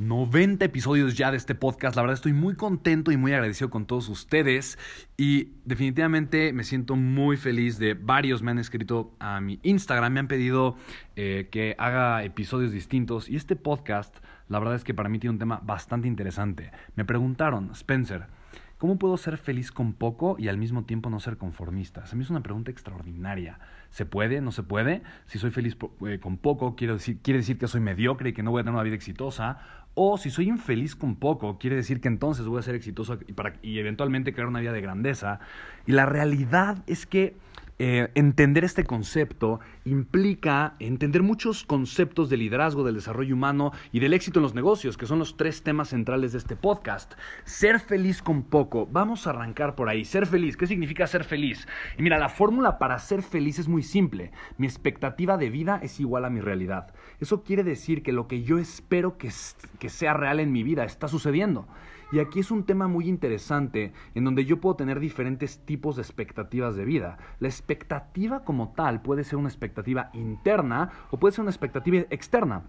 90 episodios ya de este podcast. La verdad estoy muy contento y muy agradecido con todos ustedes. Y definitivamente me siento muy feliz de varios me han escrito a mi Instagram, me han pedido eh, que haga episodios distintos. Y este podcast, la verdad es que para mí tiene un tema bastante interesante. Me preguntaron, Spencer, ¿Cómo puedo ser feliz con poco y al mismo tiempo no ser conformista? A mí es una pregunta extraordinaria. ¿Se puede? ¿No se puede? Si soy feliz eh, con poco, quiere decir, quiere decir que soy mediocre y que no voy a tener una vida exitosa. O si soy infeliz con poco, quiere decir que entonces voy a ser exitoso y, para, eventualmente crear una vida de grandeza. Y la realidad es que eh, entender este concepto implica entender muchos conceptos de liderazgo, del desarrollo humano y del éxito en los negocios, que son los tres temas centrales de este podcast. Ser feliz con poco. Vamos a arrancar por ahí. Ser feliz. ¿Qué significa ser feliz? Y mira, la fórmula para ser feliz es muy simple. Mi expectativa de vida es igual a mi realidad. Eso quiere decir que lo que yo espero que, que sea real en mi vida está sucediendo. Y aquí es un tema muy interesante en donde yo puedo tener diferentes tipos de expectativas de vida. La expectativa como tal puede ser una expectativa interna o puede ser una expectativa externa.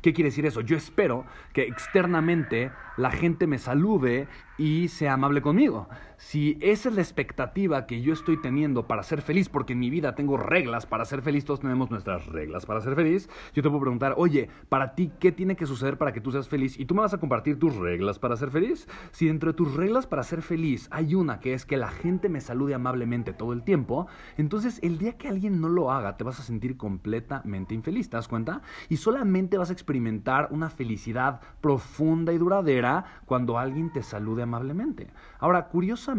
¿Qué quiere decir eso? Yo espero que externamente la gente me salude y sea amable conmigo. Si esa es la expectativa que yo estoy teniendo para ser feliz, porque en mi vida tengo reglas para ser feliz, todos tenemos nuestras reglas para ser feliz, yo te puedo preguntar, oye, para ti, ¿qué tiene que suceder para que tú seas feliz? Y tú me vas a compartir tus reglas para ser feliz. Si dentro de tus reglas para ser feliz hay una que es que la gente me salude amablemente todo el tiempo, entonces el día que alguien no lo haga, te vas a sentir completamente infeliz, ¿te das cuenta? Y solamente vas a experimentar una felicidad profunda y duradera cuando alguien te salude amablemente. Ahora, curiosamente,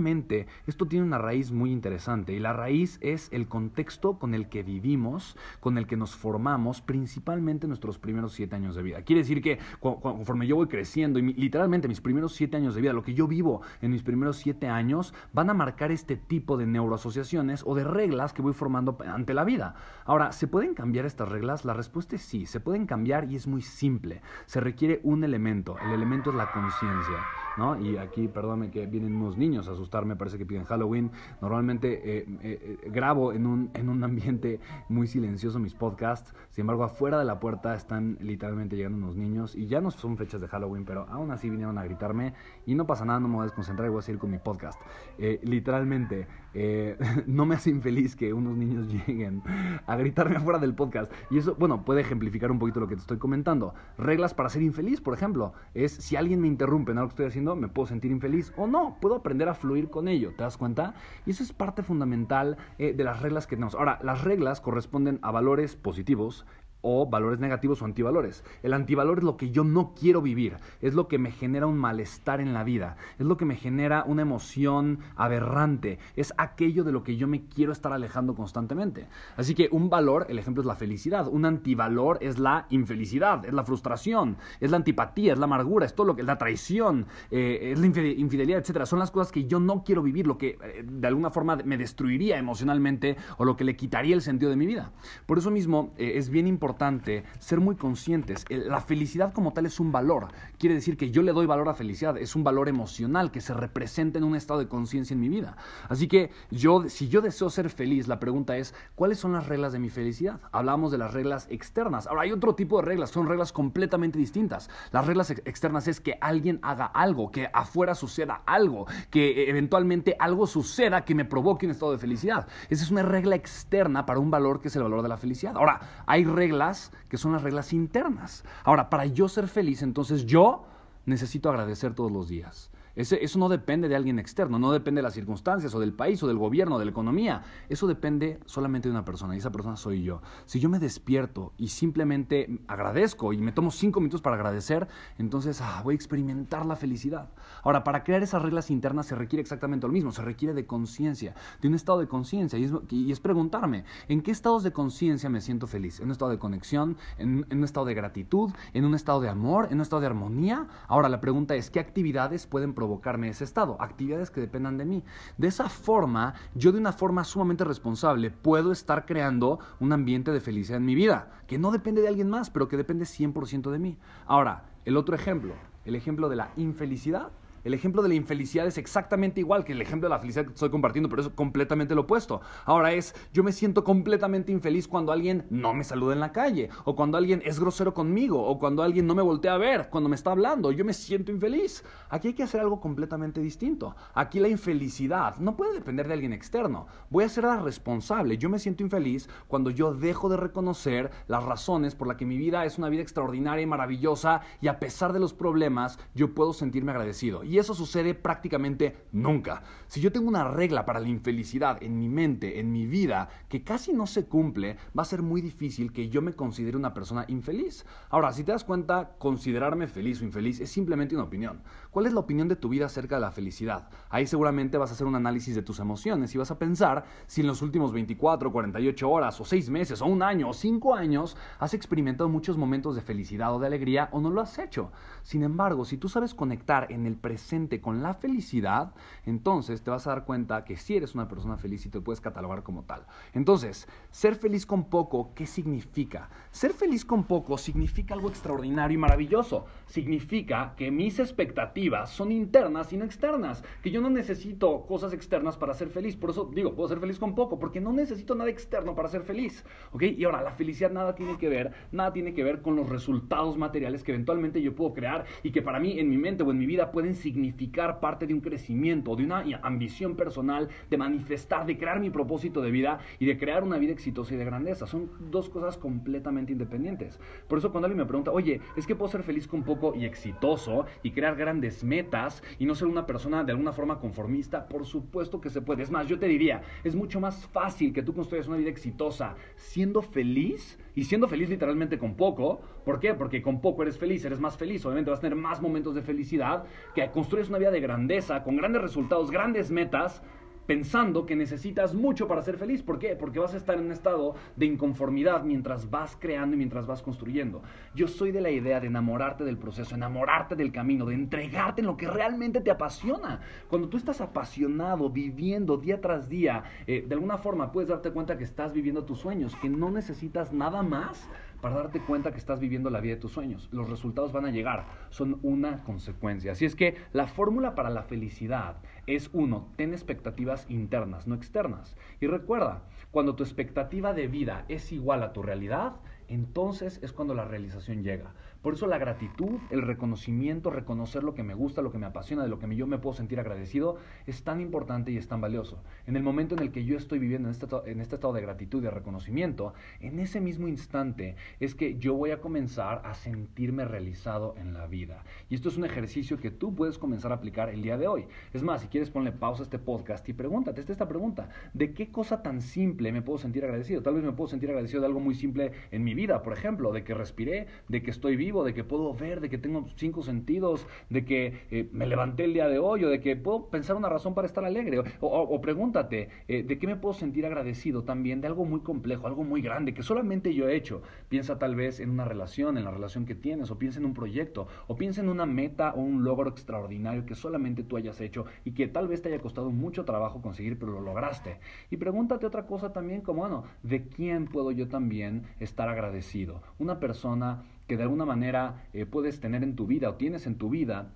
esto tiene una raíz muy interesante y la raíz es el contexto con el que vivimos, con el que nos formamos, principalmente en nuestros primeros siete años de vida. Quiere decir que conforme yo voy creciendo y literalmente mis primeros siete años de vida, lo que yo vivo en mis primeros siete años, van a marcar este tipo de neuroasociaciones o de reglas que voy formando ante la vida. Ahora, ¿se pueden cambiar estas reglas? La respuesta es sí, se pueden cambiar y es muy simple. Se requiere un elemento, el elemento es la conciencia. ¿no? Y aquí, perdóname que vienen unos niños a asustarme, parece que piden Halloween. Normalmente eh, eh, eh, grabo en un, en un ambiente muy silencioso mis podcasts, sin embargo, afuera de la puerta están literalmente llegando unos niños y ya no son fechas de Halloween, pero aún así vinieron a gritarme y no pasa nada, no me voy a desconcentrar y voy a seguir con mi podcast. literalmente, no me hace infeliz que unos niños lleguen a gritarme afuera del podcast. Y eso, bueno, puede ejemplificar un poquito lo que te estoy comentando. Reglas para ser infeliz, por ejemplo, es si alguien me interrumpe en algo que estoy haciendo, me puedo sentir infeliz o no, puedo aprender a fluir con ello, ¿te das cuenta? Y eso es parte fundamental eh, de las reglas que tenemos. Ahora, las reglas corresponden a valores positivos o valores negativos o antivalores. El antivalor es lo que yo no quiero vivir, es lo que me genera un malestar en la vida, es lo que me genera una emoción aberrante, es aquello de lo que yo me quiero estar alejando constantemente. Así que un valor, el ejemplo es la felicidad, un antivalor es la infelicidad, es la frustración, es la antipatía, es la amargura, es todo lo que es la traición, eh, es la infidelidad, etcétera. Son las cosas que yo no quiero vivir, lo que eh, de alguna forma me destruiría emocionalmente o lo que le quitaría el sentido de mi vida. Por eso mismo eh, es bien importante importante ser muy conscientes. La felicidad como tal es un valor. Quiere decir que yo le doy valor a felicidad. Es un valor emocional que se representa en un estado de conciencia en mi vida. Así que yo, si yo deseo ser feliz, la pregunta es, ¿cuáles son las reglas de mi felicidad? Hablamos de las reglas externas. Ahora hay otro tipo de reglas, son reglas completamente distintas. Las reglas externas es que alguien haga algo, que afuera suceda algo, que eventualmente algo suceda que me provoque un estado de felicidad. Esa es una regla externa para un valor que es el valor de la felicidad. Ahora, hay reglas que son las reglas internas. Ahora, para yo ser feliz, entonces yo necesito agradecer todos los días eso no depende de alguien externo, no depende de las circunstancias o del país o del gobierno, de la economía. Eso depende solamente de una persona y esa persona soy yo. Si yo me despierto y simplemente agradezco y me tomo cinco minutos para agradecer, entonces ah, voy a experimentar la felicidad. Ahora, para crear esas reglas internas se requiere exactamente lo mismo, se requiere de conciencia, de un estado de conciencia. Y, es, preguntarme, ¿en qué estados de conciencia me siento feliz? ¿En un estado de conexión? ¿En, ¿En un estado de gratitud? ¿En un estado de amor? ¿En un estado de armonía? Ahora, la pregunta es, ¿qué actividades pueden provocarme ese estado, actividades que dependan de mí. De esa forma, yo de una forma sumamente responsable puedo estar creando un ambiente de felicidad en mi vida, que no depende de alguien más, pero que depende 100% de mí. Ahora, el otro ejemplo, el ejemplo de la infelicidad el ejemplo de la infelicidad es exactamente igual que el ejemplo de la felicidad que estoy compartiendo, pero es completamente lo opuesto. Ahora es, yo me siento completamente infeliz cuando alguien no me saluda en la calle, o cuando alguien es grosero conmigo, o cuando alguien no me voltea a ver, cuando me está hablando, yo me siento infeliz. Aquí hay que hacer algo completamente distinto. Aquí la infelicidad no puede depender de alguien externo. Voy a ser la responsable. Yo me siento infeliz cuando yo dejo de reconocer las razones por las que mi vida es una vida extraordinaria y maravillosa y a pesar de los problemas, yo puedo sentirme agradecido. Y eso sucede prácticamente nunca. Si yo tengo una regla para la infelicidad en mi mente, en mi vida, que casi no se cumple, va a ser muy difícil que yo me considere una persona infeliz. Ahora, si te das cuenta, considerarme feliz o infeliz es simplemente una opinión. ¿Cuál es la opinión de tu vida acerca de la felicidad? Ahí seguramente vas a hacer un análisis de tus emociones y vas a pensar si en los últimos 24, 48 horas o 6 meses o un año o 5 años has experimentado muchos momentos de felicidad o de alegría o no lo has hecho. Sin embargo, si tú sabes conectar en el presente, con la felicidad, entonces te vas a dar cuenta que si eres una persona feliz y te puedes catalogar como tal. Entonces, ser feliz con poco, ¿qué significa? Ser feliz con poco significa algo extraordinario y maravilloso. Significa que mis expectativas son internas y no externas, que yo no necesito cosas externas para ser feliz. Por eso digo, puedo ser feliz con poco, porque no necesito nada externo para ser feliz. ¿Ok? Y ahora, la felicidad nada tiene que ver, nada tiene que ver con los resultados materiales que eventualmente yo puedo crear y que para mí en mi mente o en mi vida pueden significar significar parte de un crecimiento, de una ambición personal, de manifestar, de crear mi propósito de vida y de crear una vida exitosa y de grandeza. Son dos cosas completamente independientes. Por eso cuando alguien me pregunta, oye, es que puedo ser feliz con poco y exitoso y crear grandes metas y no ser una persona de alguna forma conformista, por supuesto que se puede. Es más, yo te diría, es mucho más fácil que tú construyas una vida exitosa siendo feliz y siendo feliz literalmente con poco. ¿Por qué? Porque con poco eres feliz, eres más feliz. Obviamente vas a tener más momentos de felicidad que construyes una vida de grandeza, con grandes resultados, grandes metas pensando que necesitas mucho para ser feliz. ¿Por qué? Porque vas a estar en un estado de inconformidad mientras vas creando y mientras vas construyendo. Yo soy de la idea de enamorarte del proceso, enamorarte del camino, de entregarte en lo que realmente te apasiona. Cuando tú estás apasionado, viviendo día tras día, eh, de alguna forma puedes darte cuenta que estás viviendo tus sueños, que no necesitas nada más para darte cuenta que estás viviendo la vida de tus sueños. Los resultados van a llegar, son una consecuencia. Así es que la fórmula para la felicidad es uno, ten expectativas internas, no externas. Y recuerda, cuando tu expectativa de vida es igual a tu realidad, entonces es cuando la realización llega. Por eso la gratitud, el reconocimiento, reconocer lo que me gusta, lo que me apasiona, de lo que yo me puedo sentir agradecido, es tan importante y es tan valioso. En el momento en el que yo estoy viviendo en este, en este estado de gratitud y de reconocimiento, en ese mismo instante es que yo voy a comenzar a sentirme realizado en la vida. Y esto es un ejercicio que tú puedes comenzar a aplicar el día de hoy. Es más, si quieres ponle pausa a este podcast y pregúntate esta pregunta. ¿De qué cosa tan simple me puedo sentir agradecido? Tal vez me puedo sentir agradecido de algo muy simple en mi vida, por ejemplo, de que respiré, de que estoy vivo de que puedo ver, de que tengo cinco sentidos, de que eh, me levanté el día de hoy, o de que puedo pensar una razón para estar alegre. O, pregúntate, eh, ¿de qué me puedo sentir agradecido también? De algo muy complejo, algo muy grande, que solamente yo he hecho. Piensa tal vez en una relación, en la relación que tienes, o piensa en un proyecto, o piensa en una meta o un logro extraordinario que solamente tú hayas hecho y que tal vez te haya costado mucho trabajo conseguir, pero lo lograste. Y pregúntate otra cosa también, como, bueno, ¿de quién puedo yo también estar agradecido? agradecido, una persona que de alguna manera eh, puedes tener en tu vida o tienes en tu vida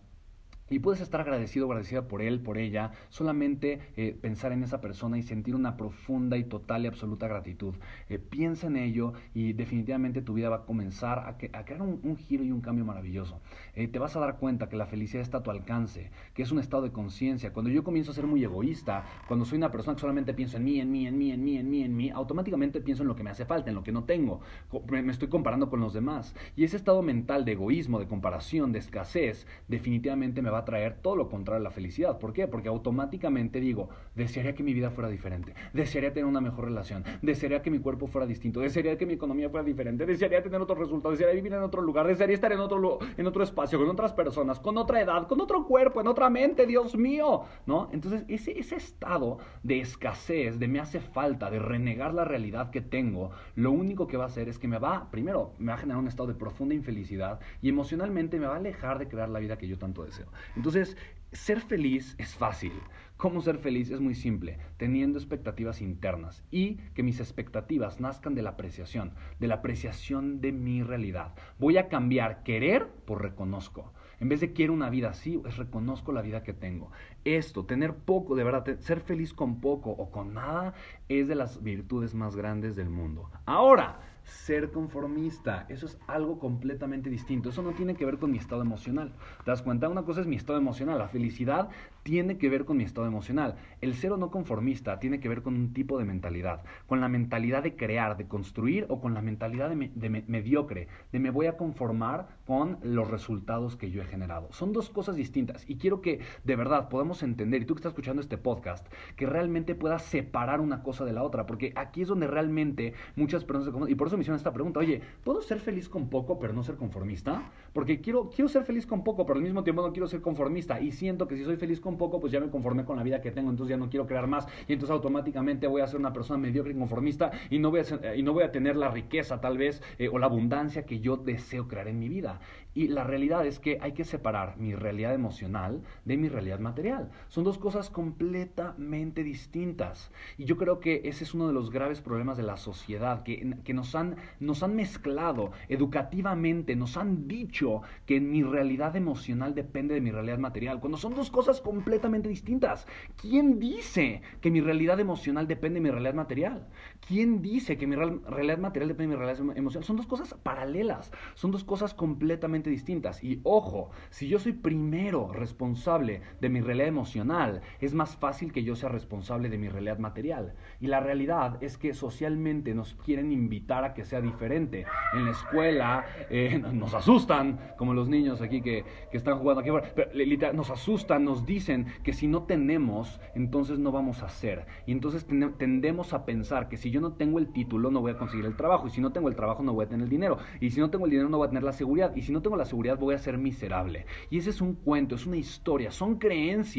y puedes estar agradecido agradecida por él, por ella, solamente eh, pensar en esa persona y sentir una profunda y total y absoluta gratitud. Eh, piensa en ello y definitivamente tu vida va a comenzar a, crear un, giro y un cambio maravilloso. Eh, te vas a dar cuenta que la felicidad está a tu alcance, que es un estado de conciencia. Cuando yo comienzo a ser muy egoísta, cuando soy una persona que solamente pienso en mí, en mí, en mí, en mí, en mí, en mí, automáticamente pienso en lo que me hace falta, en lo que no tengo. Me estoy comparando con los demás. Y ese estado mental de egoísmo, de comparación, de escasez, definitivamente me va a traer todo lo contrario a la felicidad. ¿Por qué? Porque automáticamente digo, desearía que mi vida fuera diferente, desearía tener una mejor relación, desearía que mi cuerpo fuera distinto, desearía que mi economía fuera diferente, desearía tener otros resultados, desearía vivir en otro lugar, desearía estar en otro, en otro espacio, con otras personas, con otra edad, con otro cuerpo, en otra mente, Dios mío, ¿no? Entonces, ese, ese estado de escasez, de me hace falta, de renegar la realidad que tengo, lo único que va a hacer es que me va, primero, me va a generar un estado de profunda infelicidad y emocionalmente me va a alejar de crear la vida que yo tanto deseo. Entonces, ser feliz es fácil. ¿Cómo ser feliz? Es muy simple, teniendo expectativas internas y que mis expectativas nazcan de la apreciación, de la apreciación de mi realidad. Voy a cambiar querer por reconozco. En vez de quiero una vida así, es reconozco la vida que tengo. Esto, tener poco, de verdad, ser feliz con poco o con nada, es de las virtudes más grandes del mundo. Ahora, ser conformista. Eso es algo completamente distinto. Eso no tiene que ver con mi estado emocional. ¿Te das cuenta? Una cosa es mi estado emocional. La felicidad tiene que ver con mi estado emocional. El ser o no conformista tiene que ver con un tipo de mentalidad. Con la mentalidad de crear, de construir o con la mentalidad de, mediocre. De me voy a conformar con los resultados que yo he generado. Son dos cosas distintas. Y quiero que de verdad podamos entender, y tú que estás escuchando este podcast, que realmente puedas separar una cosa de la otra. Porque aquí es donde realmente muchas personas Y por eso me hicieron esta pregunta, oye, ¿puedo ser feliz con poco pero no ser conformista? Porque quiero, quiero ser feliz con poco, pero al mismo tiempo no quiero ser conformista y siento que si soy feliz con poco, pues ya me conformé con la vida que tengo, entonces ya no quiero crear más y entonces automáticamente voy a ser una persona mediocre y conformista y no voy a, y no voy a tener la riqueza tal vez eh, o la abundancia que yo deseo crear en mi vida. Y la realidad es que hay que separar mi realidad emocional de mi realidad material. Son dos cosas completamente distintas. Y yo creo que ese es uno de los graves problemas de la sociedad, que, que nos, han, nos han mezclado educativamente, nos han dicho que mi realidad emocional depende de mi realidad material, cuando son dos cosas completamente distintas. ¿Quién dice que mi realidad emocional depende de mi realidad material? ¿Quién dice que mi realidad material depende de mi realidad emocional? Son dos cosas paralelas, son dos cosas completamente distintas. Y ojo, si yo soy primero responsable de mi realidad emocional, es más fácil que yo sea responsable de mi realidad material. Y la realidad es que socialmente nos quieren invitar a que sea diferente. En la escuela eh, nos asustan, como los niños aquí que, que están jugando aquí pero, nos asustan, nos dicen que si no tenemos, entonces no vamos a hacer. Y entonces tendemos a pensar que si yo no tengo el título, no voy a conseguir el trabajo. Y si no tengo el trabajo, no voy a tener el dinero. Y si no tengo el dinero, no voy a tener la seguridad. Y si no tengo la seguridad voy a ser miserable. Y ese es un cuento, es una historia, son creencias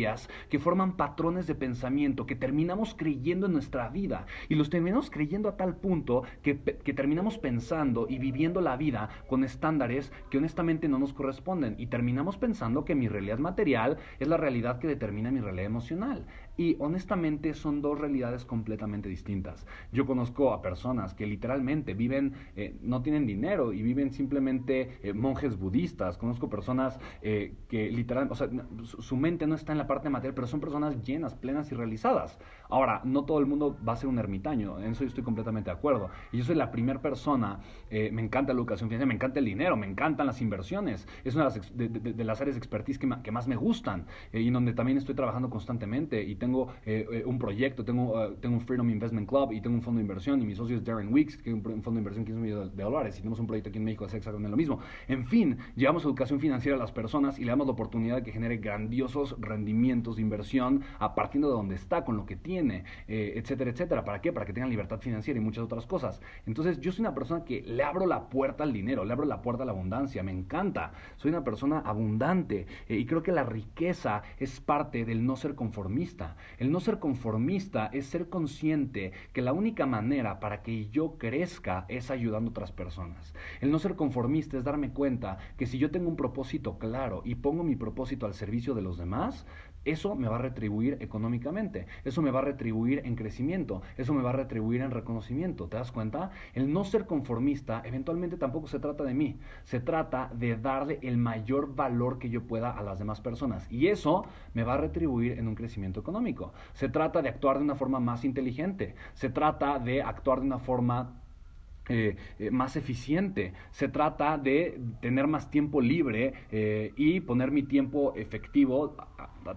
que forman patrones de pensamiento que terminamos creyendo en nuestra vida. Y los terminamos creyendo a tal punto que, que terminamos pensando y viviendo la vida con estándares que honestamente no nos corresponden. Y terminamos pensando que mi realidad material es la realidad que determina mi realidad emocional. Y honestamente son dos realidades completamente distintas. Yo conozco a personas que literalmente viven, eh, no tienen dinero y viven simplemente eh, monjes budistas. Conozco personas eh, que literalmente, o sea, su mente no está en la parte material, pero son personas llenas, plenas y realizadas. Ahora, no todo el mundo va a ser un ermitaño, en eso yo estoy completamente de acuerdo. Y yo soy la primera persona, me encanta la educación financiera, me encanta el dinero, me encantan las inversiones. Es una de las, áreas de expertise que, que más me gustan y en donde también estoy trabajando constantemente y tengo tengo eh, eh, un proyecto, tengo, eh, tengo un Freedom Investment Club y tengo un fondo de inversión y mi socio es Darren Weeks, que es un, fondo de inversión que es millón de dólares y tenemos un proyecto aquí en México hace exactamente lo mismo. En fin, llevamos educación financiera a las personas y le damos la oportunidad de que genere grandiosos rendimientos de inversión a partir de donde está, con lo que tiene, etcétera, etcétera. ¿Para qué? Para que tengan libertad financiera y muchas otras cosas. Entonces, yo soy una persona que le abro la puerta al dinero, le abro la puerta a la abundancia, me encanta. Soy una persona abundante y creo que la riqueza es parte del no ser conformista. El no ser conformista es ser consciente que la única manera para que yo crezca es ayudando a otras personas. El no ser conformista es darme cuenta que si yo tengo un propósito claro y pongo mi propósito al servicio de los demás, Eso me va a retribuir económicamente, eso me va a retribuir en crecimiento, eso me va a retribuir en reconocimiento. ¿Te das cuenta? El no ser conformista eventualmente tampoco se trata de mí, se trata de darle el mayor valor que yo pueda a las demás personas. Y eso me va a retribuir en un crecimiento económico. Se trata de actuar de una forma más inteligente, se trata de actuar de una forma eh, eh, más eficiente. Se trata de tener más tiempo libre eh, y poner mi tiempo efectivo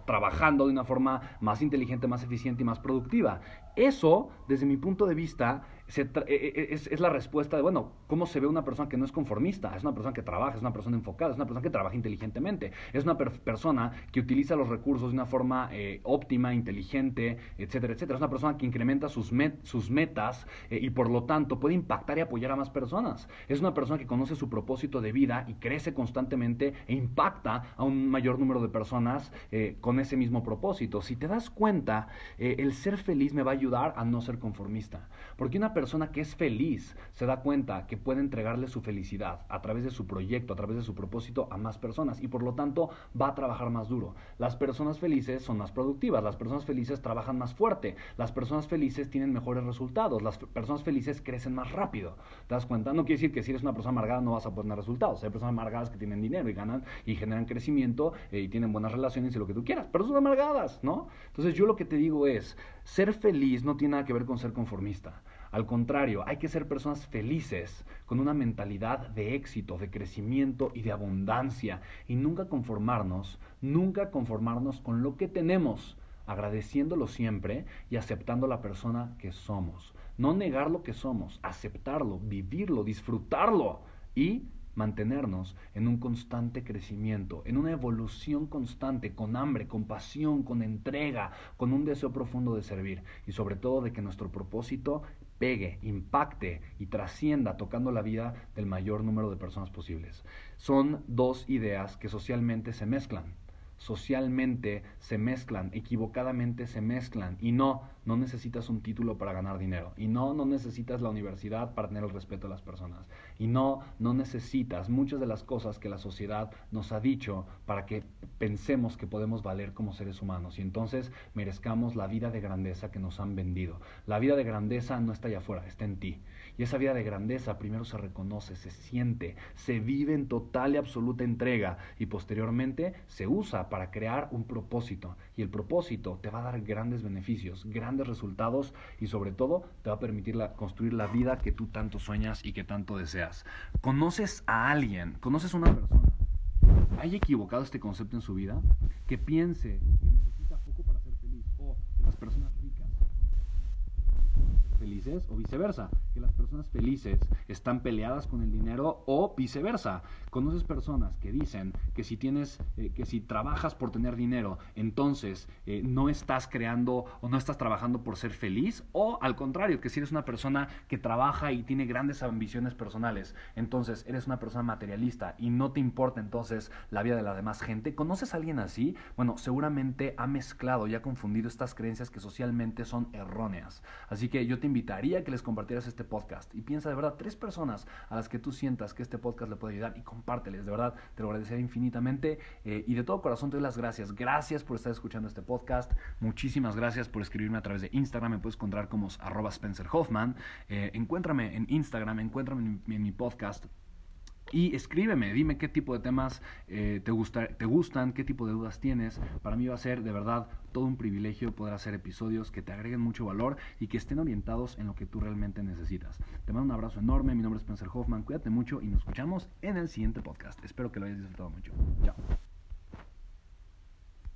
trabajando de una forma más inteligente, más eficiente y más productiva. Eso, desde mi punto de vista, e, e, es, la respuesta de, bueno, ¿cómo se ve una persona que no es conformista? Es una persona que trabaja, es una persona enfocada, es una persona que trabaja inteligentemente, es una persona que utiliza los recursos de una forma eh, óptima, inteligente, etcétera, etcétera. Es una persona que incrementa sus, sus metas eh, y por lo tanto puede impactar y apoyar a más personas. Es una persona que conoce su propósito de vida y crece constantemente e impacta a un mayor número de personas eh, con ese mismo propósito. Si te das cuenta, el ser feliz me va a ayudar a no ser conformista. Porque una que es feliz se da cuenta que puede entregarle su felicidad a través de su proyecto, a través de su propósito a más personas y por lo tanto va a trabajar más duro. Las personas felices son más productivas, las personas felices trabajan más fuerte, las personas felices tienen mejores resultados, las personas felices crecen más rápido. ¿Te das cuenta? No quiere decir que si eres una persona amargada no vas a tener resultados. Hay personas amargadas que tienen dinero y ganan y generan crecimiento eh, y tienen buenas relaciones y lo que tú quieras, pero son amargadas, ¿no? Entonces yo lo que te digo es, ser feliz no tiene nada que ver con ser conformista. Al contrario, hay que ser personas felices, con una mentalidad de éxito, de crecimiento y de abundancia, y nunca conformarnos, nunca conformarnos con lo que tenemos, agradeciéndolo siempre y aceptando la persona que somos. No negar lo que somos, aceptarlo, vivirlo, disfrutarlo y mantenernos en un constante crecimiento, en una evolución constante, con hambre, con pasión, con entrega, con un deseo profundo de servir y sobre todo de que nuestro propósito pegue, impacte y trascienda tocando la vida del mayor número de personas posibles. Son dos ideas que socialmente se mezclan socialmente se mezclan, equivocadamente se mezclan. Y no, no necesitas un título para ganar dinero. Y no, no necesitas la universidad para tener el respeto de las personas. Y no, no necesitas muchas de las cosas que la sociedad nos ha dicho para que pensemos que podemos valer como seres humanos. Y entonces merezcamos la vida de grandeza que nos han vendido. La vida de grandeza no está allá afuera, está en ti. Y esa vida de grandeza primero se reconoce, se siente, se vive en total y absoluta entrega y posteriormente se usa para crear un propósito. Y el propósito te va a dar grandes beneficios, grandes resultados y sobre todo te va a permitir construir la vida que tú tanto sueñas y que tanto deseas. Conoces a alguien, conoces a una persona. ¿Hay equivocado este concepto en su vida? Que piense que necesita poco para ser feliz o que las personas felices o viceversa, que las personas felices están peleadas con el dinero o viceversa. Conoces personas que dicen que si tienes, eh, que si trabajas por tener dinero, entonces eh, no estás creando o no estás trabajando por ser feliz o al contrario, que si eres una persona que trabaja y tiene grandes ambiciones personales, entonces eres una persona materialista y no te importa entonces la vida de la demás gente. ¿Conoces a alguien así? Bueno, seguramente ha mezclado y ha confundido estas creencias que socialmente son erróneas. Así que yo te invitaría que les compartieras este podcast. Y piensa de verdad tres personas a las que tú sientas que este podcast le puede ayudar y compárteles, de verdad, te lo agradecería infinitamente. Eh, y de todo corazón te doy las gracias. Gracias por estar escuchando este podcast, muchísimas gracias por escribirme a través de Instagram, me puedes encontrar como arroba Spencer Hoffman, eh, encuéntrame en Instagram, encuéntrame en mi podcast y escríbeme, dime qué tipo de temas eh, te, gusta, te gustan, qué tipo de dudas tienes. Para mí va a ser de verdad todo un privilegio poder hacer episodios que te agreguen mucho valor y que estén orientados en lo que tú realmente necesitas. Te mando un abrazo enorme, mi nombre es Spencer Hoffman, cuídate mucho y nos escuchamos en el siguiente podcast. Espero que lo hayas disfrutado mucho. Chao.